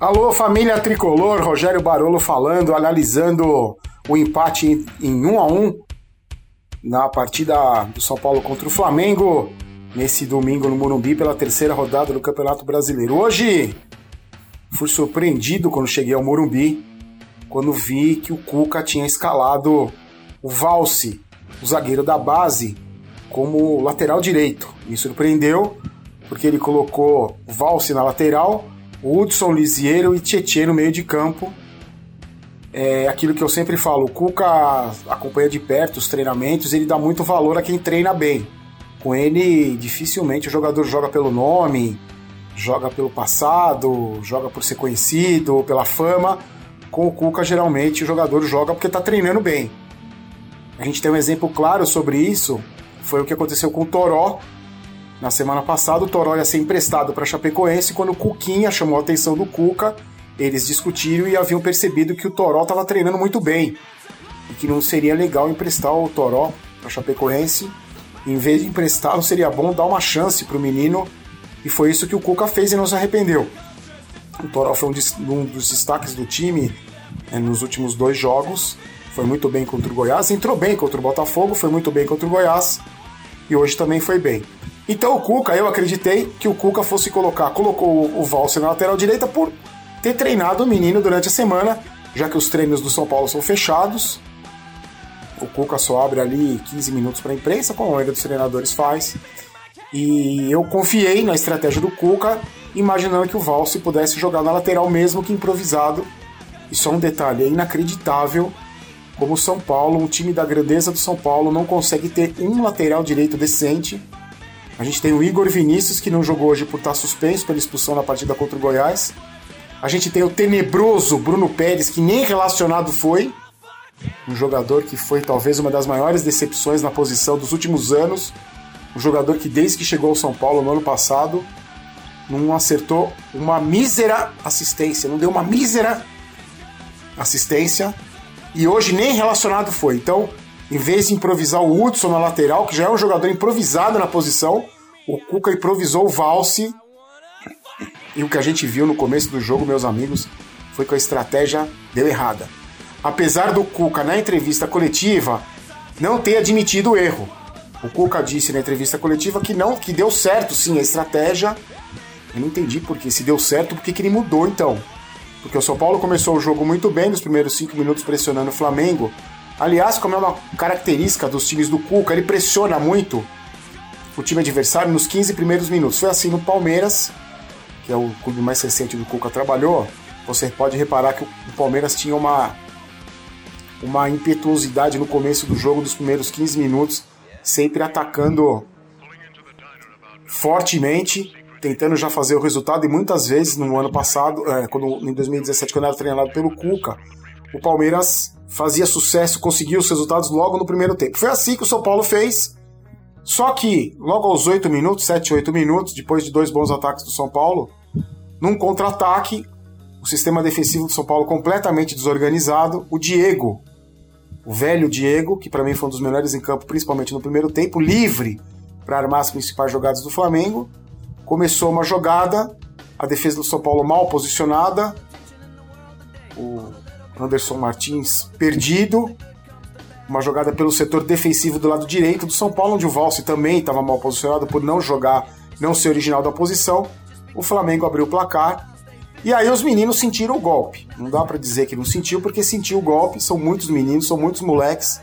Alô, família tricolor, Rogério Barolo falando, analisando o empate em 1 a 1 na partida do São Paulo contra o Flamengo nesse domingo no Morumbi pela terceira rodada do Campeonato Brasileiro. Hoje fui surpreendido quando cheguei ao Morumbi, quando vi que o Cuca tinha escalado o Valse, o zagueiro da base, como lateral direito. Me surpreendeu porque ele colocou o Valse na lateral Hudson, Lisieiro e Tietê no meio de campo. É aquilo que eu sempre falo, o Cuca acompanha de perto os treinamentos, ele dá muito valor a quem treina bem. Com ele, dificilmente o jogador joga pelo nome, joga pelo passado, joga por ser conhecido, pela fama. Com o Cuca, geralmente, o jogador joga porque está treinando bem. A gente tem um exemplo claro sobre isso, foi o que aconteceu com o Toró, na semana passada, o Toró ia ser emprestado para Chapecoense quando o Cuquinha chamou a atenção do Cuca. Eles discutiram e haviam percebido que o Toró estava treinando muito bem e que não seria legal emprestar o Toró para Chapecoense. Em vez de emprestá-lo, seria bom dar uma chance para o menino e foi isso que o Cuca fez e não se arrependeu. O Toró foi um dos destaques do time né, nos últimos dois jogos. Foi muito bem contra o Goiás, entrou bem contra o Botafogo, foi muito bem contra o Goiás e hoje também foi bem. Então o Cuca, eu acreditei que o Cuca fosse colocar, colocou o Valser na lateral direita por ter treinado o menino durante a semana, já que os treinos do São Paulo são fechados. O Cuca só abre ali 15 minutos para a imprensa, como a maioria dos treinadores faz. E eu confiei na estratégia do Cuca, imaginando que o Valse pudesse jogar na lateral mesmo que improvisado. E só um detalhe, é inacreditável como o São Paulo, um time da grandeza do São Paulo, não consegue ter um lateral direito decente a gente tem o Igor Vinícius, que não jogou hoje por estar suspenso pela expulsão na partida contra o Goiás. A gente tem o tenebroso Bruno Pérez, que nem relacionado foi. Um jogador que foi talvez uma das maiores decepções na posição dos últimos anos. Um jogador que desde que chegou ao São Paulo no ano passado não acertou uma mísera assistência, não deu uma mísera assistência e hoje nem relacionado foi. Então, em vez de improvisar o Hudson na lateral, que já é um jogador improvisado na posição, o Cuca improvisou o Valse. E o que a gente viu no começo do jogo, meus amigos, foi que a estratégia deu errada. Apesar do Cuca, na entrevista coletiva, não ter admitido o erro. O Cuca disse na entrevista coletiva que não, que deu certo sim a estratégia. Eu não entendi porque se deu certo, por que ele mudou então? Porque o São Paulo começou o jogo muito bem nos primeiros cinco minutos pressionando o Flamengo, Aliás, como é uma característica dos times do Cuca, ele pressiona muito o time adversário nos 15 primeiros minutos. Foi assim no Palmeiras, que é o clube mais recente do Cuca trabalhou. Você pode reparar que o Palmeiras tinha uma uma impetuosidade no começo do jogo, dos primeiros 15 minutos, sempre atacando fortemente, tentando já fazer o resultado. E muitas vezes no ano passado, é, quando, em 2017, quando era treinado pelo Cuca, o Palmeiras fazia sucesso, conseguia os resultados logo no primeiro tempo. Foi assim que o São Paulo fez. Só que, logo aos 8 minutos, 7, 8 minutos, depois de dois bons ataques do São Paulo, num contra-ataque, o sistema defensivo do São Paulo completamente desorganizado, o Diego, o velho Diego, que para mim foi um dos melhores em campo, principalmente no primeiro tempo, livre para armar as principais jogadas do Flamengo, começou uma jogada, a defesa do São Paulo mal posicionada, o Anderson Martins perdido. Uma jogada pelo setor defensivo do lado direito do São Paulo, onde o Valse também estava mal posicionado por não jogar, não ser original da posição. O Flamengo abriu o placar. E aí os meninos sentiram o golpe. Não dá para dizer que não sentiu, porque sentiu o golpe. São muitos meninos, são muitos moleques.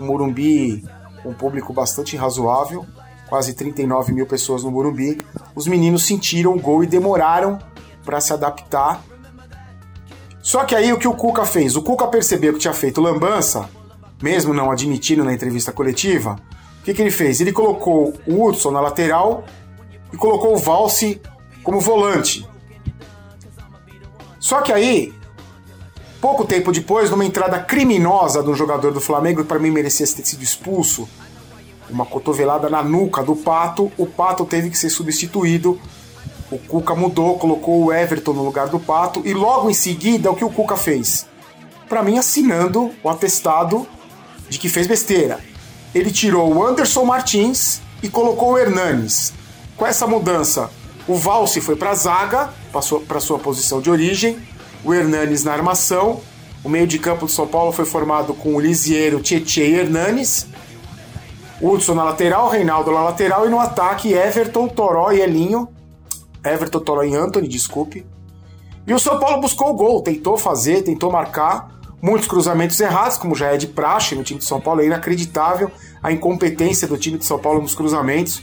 O Morumbi, um público bastante razoável, quase 39 mil pessoas no Morumbi. Os meninos sentiram o gol e demoraram para se adaptar só que aí o que o Cuca fez? O Cuca percebeu que tinha feito lambança, mesmo não admitindo na entrevista coletiva. O que, que ele fez? Ele colocou o Hudson na lateral e colocou o Valse como volante. Só que aí, pouco tempo depois, numa entrada criminosa do jogador do Flamengo, que para mim merecia ter sido expulso, uma cotovelada na nuca do Pato, o Pato teve que ser substituído o Cuca mudou, colocou o Everton no lugar do Pato e logo em seguida o que o Cuca fez? Para mim, assinando o atestado de que fez besteira. Ele tirou o Anderson Martins e colocou o Hernanes. Com essa mudança, O Valse foi para a zaga, passou para sua posição de origem. O Hernanes na armação. O meio de campo do São Paulo foi formado com o Lisieiro, Tietchan e Hernanes. Hudson na lateral, Reinaldo na lateral e no ataque Everton, Toró e Elinho. Everton, Toró e Anthony, desculpe. E o São Paulo buscou o gol, tentou fazer, tentou marcar. Muitos cruzamentos errados, como já é de praxe no time de São Paulo, é inacreditável a incompetência do time de São Paulo nos cruzamentos.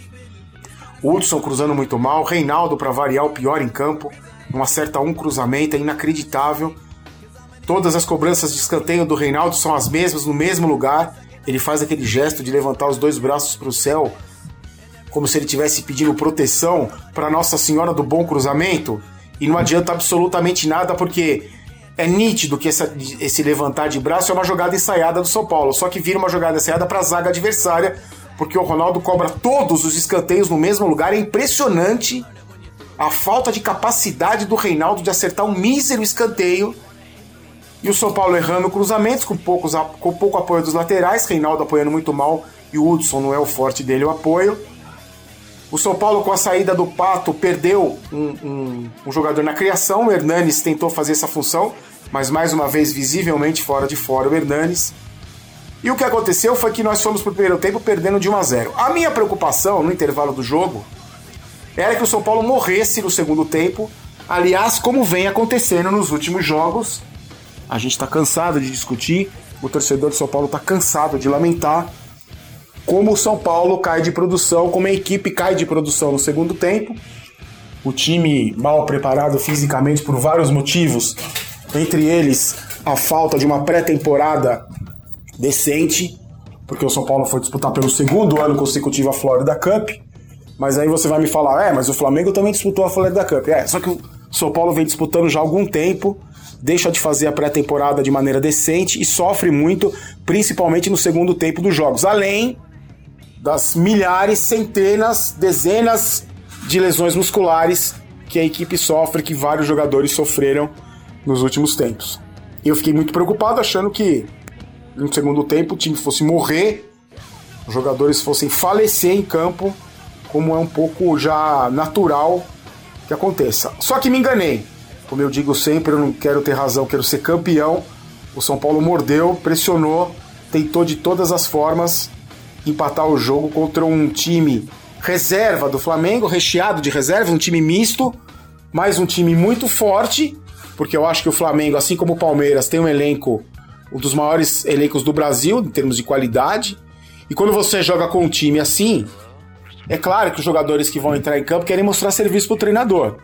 Hudson cruzando muito mal, Reinaldo, para variar, o pior em campo, não acerta um cruzamento, é inacreditável. Todas as cobranças de escanteio do Reinaldo são as mesmas, no mesmo lugar. Ele faz aquele gesto de levantar os dois braços para o céu, como se ele estivesse pedindo proteção para Nossa Senhora do Bom Cruzamento. E não adianta absolutamente nada, porque é nítido que essa, esse levantar de braço é uma jogada ensaiada do São Paulo, só que vira uma jogada ensaiada para a zaga adversária, porque o Ronaldo cobra todos os escanteios no mesmo lugar. É impressionante a falta de capacidade do Reinaldo de acertar um mísero escanteio. E o São Paulo errando cruzamentos, com, poucos, com pouco apoio dos laterais, Reinaldo apoiando muito mal e o Hudson não é o forte dele o apoio. O São Paulo, com a saída do Pato, perdeu um, um, um, jogador na criação. O Hernanes tentou fazer essa função, mas mais uma vez, visivelmente fora de fora, o Hernanes. E o que aconteceu foi que nós fomos para o primeiro tempo perdendo de 1 a 0. A minha preocupação no intervalo do jogo era que o São Paulo morresse no segundo tempo. Aliás, como vem acontecendo nos últimos jogos, a gente está cansado de discutir, o torcedor de São Paulo está cansado de lamentar como o São Paulo cai de produção, como a equipe cai de produção no segundo tempo. O time mal preparado fisicamente por vários motivos, entre eles a falta de uma pré-temporada decente, porque o São Paulo foi disputar pelo segundo ano consecutivo a Florida Cup. Mas aí você vai me falar, é, mas o Flamengo também disputou a Florida Cup. É, só que o São Paulo vem disputando já há algum tempo, deixa de fazer a pré-temporada de maneira decente e sofre muito, principalmente no segundo tempo dos jogos. Além das milhares, centenas, dezenas de lesões musculares que a equipe sofre, que vários jogadores sofreram nos últimos tempos. Eu fiquei muito preocupado achando que no segundo tempo o time fosse morrer, os jogadores fossem falecer em campo, como é um pouco já natural que aconteça. Só que me enganei. Como eu digo sempre, eu não quero ter razão, quero ser campeão. O São Paulo mordeu, pressionou, tentou de todas as formas empatar o jogo contra um time reserva do Flamengo, recheado de reserva, um time misto, mais um time muito forte, porque eu acho que o Flamengo, assim como o Palmeiras, tem um elenco, um dos maiores elencos do Brasil em termos de qualidade. E quando você joga com um time assim, é claro que os jogadores que vão entrar em campo querem mostrar serviço para o treinador.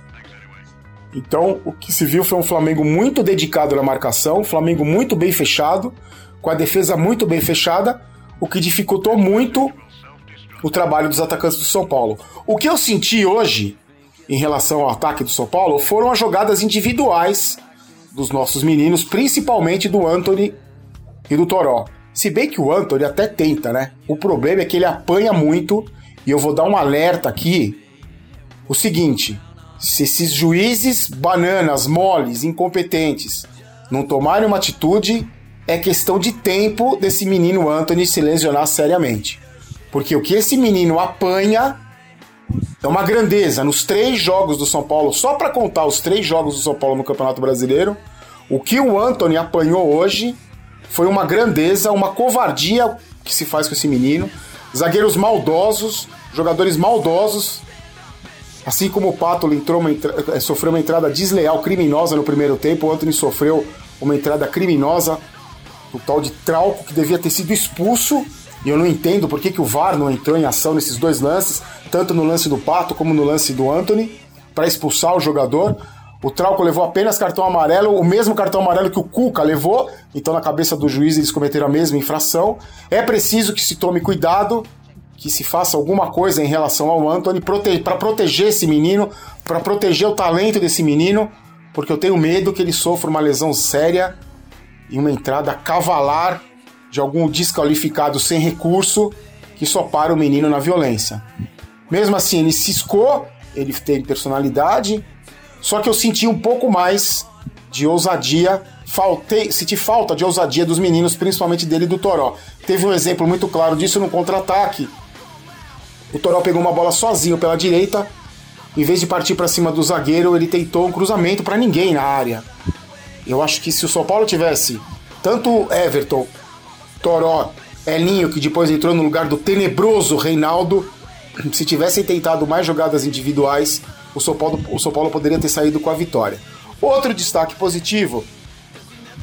Então, o que se viu foi um Flamengo muito dedicado na marcação, um Flamengo muito bem fechado, com a defesa muito bem fechada, o que dificultou muito o trabalho dos atacantes do São Paulo. O que eu senti hoje em relação ao ataque do São Paulo foram as jogadas individuais dos nossos meninos, principalmente do Anthony e do Toró. Se bem que o Anthony até tenta, né? O problema é que ele apanha muito e eu vou dar um alerta aqui. O seguinte: se esses juízes bananas, moles, incompetentes não tomarem uma atitude, é questão de tempo desse menino Anthony se lesionar seriamente. Porque o que esse menino apanha é uma grandeza. Nos três jogos do São Paulo, só para contar os três jogos do São Paulo no Campeonato Brasileiro, o que o Anthony apanhou hoje foi uma grandeza, uma covardia que se faz com esse menino. Zagueiros maldosos, jogadores maldosos. Assim como o Pato entrou uma, eh, sofreu uma entrada desleal, criminosa no primeiro tempo, o Anthony sofreu uma entrada criminosa o tal de Trauco, que devia ter sido expulso. E eu não entendo por que, que o VAR não entrou em ação nesses dois lances, tanto no lance do Pato como no lance do Anthony, para expulsar o jogador. O Trauco levou apenas cartão amarelo, o mesmo cartão amarelo que o Cuca levou, então na cabeça do juiz eles cometeram a mesma infração. É preciso que se tome cuidado, que se faça alguma coisa em relação ao Anthony para proteger esse menino, para proteger o talento desse menino, porque eu tenho medo que ele sofra uma lesão séria em uma entrada cavalar de algum desqualificado sem recurso que só para o menino na violência. Mesmo assim, ele ciscou, ele tem personalidade, só que eu senti um pouco mais de ousadia, faltei, senti falta de ousadia dos meninos, principalmente dele e do Toró. Teve um exemplo muito claro disso no contra-ataque. O Toró pegou uma bola sozinho pela direita, em vez de partir para cima do zagueiro, ele tentou um cruzamento para ninguém na área. Eu acho que se o São Paulo tivesse tanto Everton, Toró, Elinho, que depois entrou no lugar do tenebroso Reinaldo, se tivessem tentado mais jogadas individuais, o São Paulo, o São Paulo poderia ter saído com a vitória. Outro destaque positivo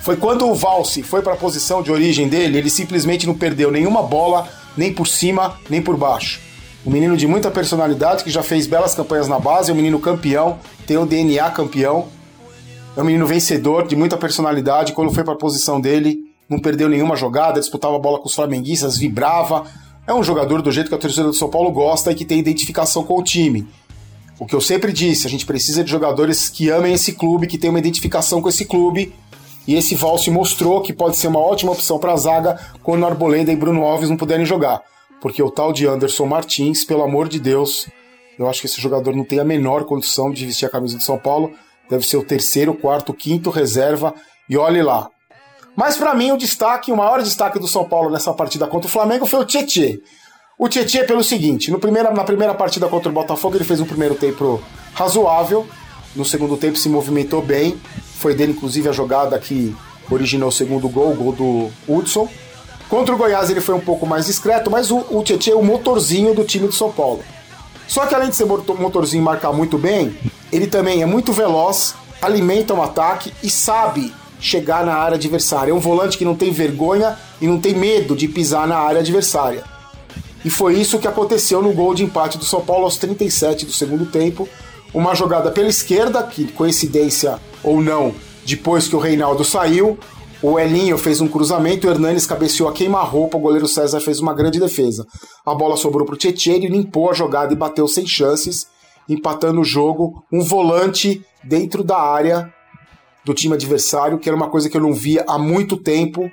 foi quando o Valse foi para a posição de origem dele, ele simplesmente não perdeu nenhuma bola, nem por cima, nem por baixo. Um menino de muita personalidade que já fez belas campanhas na base, um menino campeão, tem o DNA campeão. É um menino vencedor, de muita personalidade. Quando foi para a posição dele, não perdeu nenhuma jogada, disputava a bola com os flamenguistas, vibrava. É um jogador do jeito que a torcida do São Paulo gosta e que tem identificação com o time. O que eu sempre disse, a gente precisa de jogadores que amem esse clube, que tenham uma identificação com esse clube. E esse Valse mostrou que pode ser uma ótima opção para a zaga quando Arboleda e Bruno Alves não puderem jogar. Porque o tal de Anderson Martins, pelo amor de Deus, eu acho que esse jogador não tem a menor condição de vestir a camisa de São Paulo. Deve ser o terceiro, quarto, quinto reserva. E olhe lá. Mas para mim o destaque, o maior destaque do São Paulo nessa partida contra o Flamengo foi o Tietê. O Tietê pelo seguinte, no primeira, na primeira partida contra o Botafogo ele fez um primeiro tempo razoável, no segundo tempo se movimentou bem, foi dele inclusive a jogada que originou o segundo gol, o gol do Hudson. Contra o Goiás ele foi um pouco mais discreto, mas o, o Tietchan é o motorzinho do time de São Paulo. Só que além de ser motorzinho e marcar muito bem, ele também é muito veloz, alimenta o um ataque e sabe chegar na área adversária. É um volante que não tem vergonha e não tem medo de pisar na área adversária. E foi isso que aconteceu no gol de empate do São Paulo aos 37 do segundo tempo. Uma jogada pela esquerda, que coincidência ou não, depois que o Reinaldo saiu, o Elinho fez um cruzamento, o Hernanes cabeceou a queima-roupa, o goleiro César fez uma grande defesa. A bola sobrou para o Tietchan, ele limpou a jogada e bateu sem chances, empatando o jogo. Um volante dentro da área do time adversário, que era uma coisa que eu não via há muito tempo,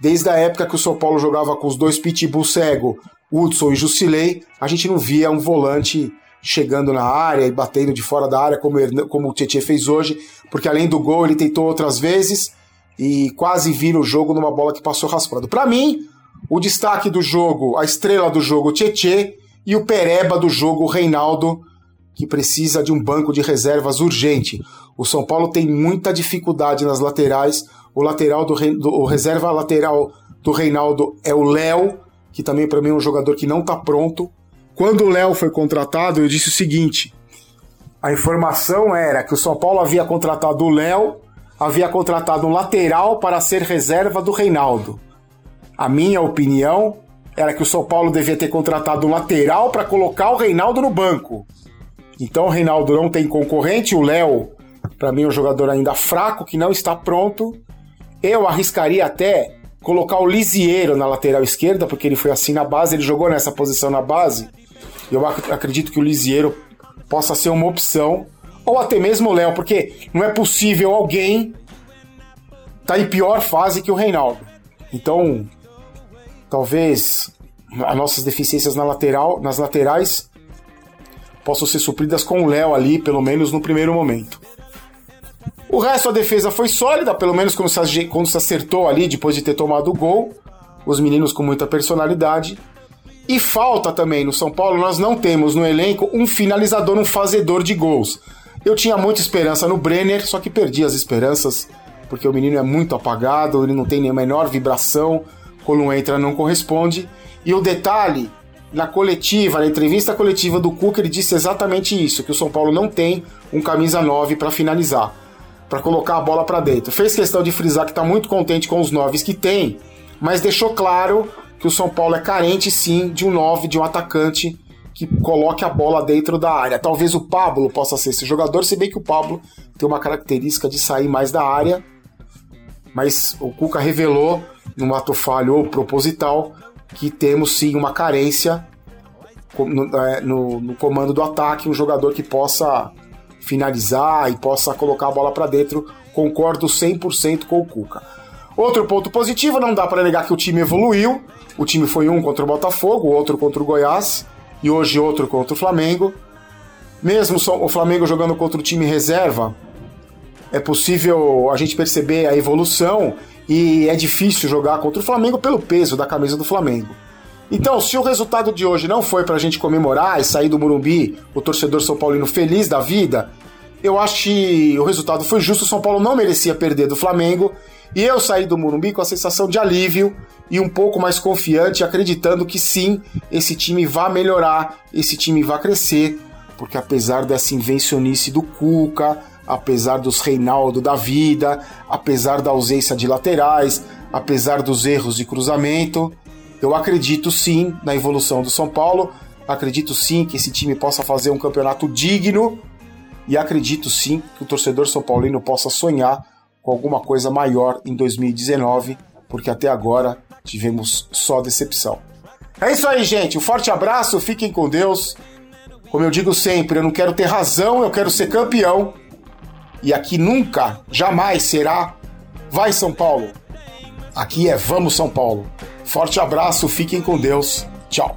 desde a época que o São Paulo jogava com os dois pitbull cego, Hudson e Jusilei, a gente não via um volante chegando na área e batendo de fora da área como, como o Tietchan fez hoje, porque além do gol ele tentou outras vezes, e quase vira o jogo numa bola que passou raspando. Para mim, o destaque do jogo, a estrela do jogo, Tietê, e o pereba do jogo, Reinaldo, que precisa de um banco de reservas urgente. O São Paulo tem muita dificuldade nas laterais. O lateral do, do o reserva lateral do Reinaldo é o Léo, que também para mim é um jogador que não está pronto. Quando o Léo foi contratado, eu disse o seguinte: a informação era que o São Paulo havia contratado o Léo havia contratado um lateral para ser reserva do Reinaldo. A minha opinião era que o São Paulo devia ter contratado um lateral para colocar o Reinaldo no banco. Então o Reinaldo não tem concorrente, o Léo, para mim, é um jogador ainda fraco, que não está pronto. Eu arriscaria até colocar o Lisieiro na lateral esquerda, porque ele foi assim na base, ele jogou nessa posição na base. Eu acredito que o Lisieiro possa ser uma opção ou até mesmo o Léo, porque não é possível alguém tá em pior fase que o Reinaldo. Então, talvez as nossas deficiências na lateral, nas laterais possam ser supridas com o Léo ali, pelo menos no primeiro momento. O resto, a defesa foi sólida, pelo menos quando se, quando se acertou ali depois de ter tomado o gol. Os meninos com muita personalidade. E falta também no São Paulo, nós não temos no elenco um finalizador, um fazedor de gols. Eu tinha muita esperança no Brenner, só que perdi as esperanças, porque o menino é muito apagado, ele não tem nem a menor vibração, quando entra não corresponde. E o detalhe, na coletiva, na entrevista coletiva do Cuca, ele disse exatamente isso, que o São Paulo não tem um camisa 9 para finalizar, para colocar a bola para dentro. Fez questão de frisar que está muito contente com os 9 que tem, mas deixou claro que o São Paulo é carente sim de um 9, de um atacante que coloque a bola dentro da área. Talvez o Pablo possa ser esse jogador, se bem que o Pablo tem uma característica de sair mais da área, mas o Cuca revelou, num ato falho ou proposital, que temos sim uma carência no, é, no, no comando do ataque, um jogador que possa finalizar e possa colocar a bola para dentro. Concordo 100% com o Cuca. Outro ponto positivo, não dá para negar que o time evoluiu. O time foi um contra o Botafogo, outro contra o Goiás e hoje outro contra o Flamengo. Mesmo o Flamengo jogando contra o time reserva, é possível a gente perceber a evolução e é difícil jogar contra o Flamengo pelo peso da camisa do Flamengo. Então, se o resultado de hoje não foi pra gente comemorar e sair do Morumbi, o torcedor São Paulino feliz da vida, eu acho que o resultado foi justo. O São Paulo não merecia perder do Flamengo. E eu saí do Morumbi com a sensação de alívio e um pouco mais confiante, acreditando que sim, esse time vai melhorar, esse time vai crescer, porque apesar dessa invencionice do Cuca, apesar dos Reinaldo da vida, apesar da ausência de laterais, apesar dos erros de cruzamento, eu acredito sim na evolução do São Paulo, acredito sim que esse time possa fazer um campeonato digno e acredito sim que o torcedor são paulino possa sonhar com alguma coisa maior em 2019, porque até agora tivemos só decepção. É isso aí, gente. Um forte abraço, fiquem com Deus. Como eu digo sempre, eu não quero ter razão, eu quero ser campeão. E aqui nunca, jamais será Vai São Paulo. Aqui é Vamos São Paulo. Forte abraço, fiquem com Deus. Tchau.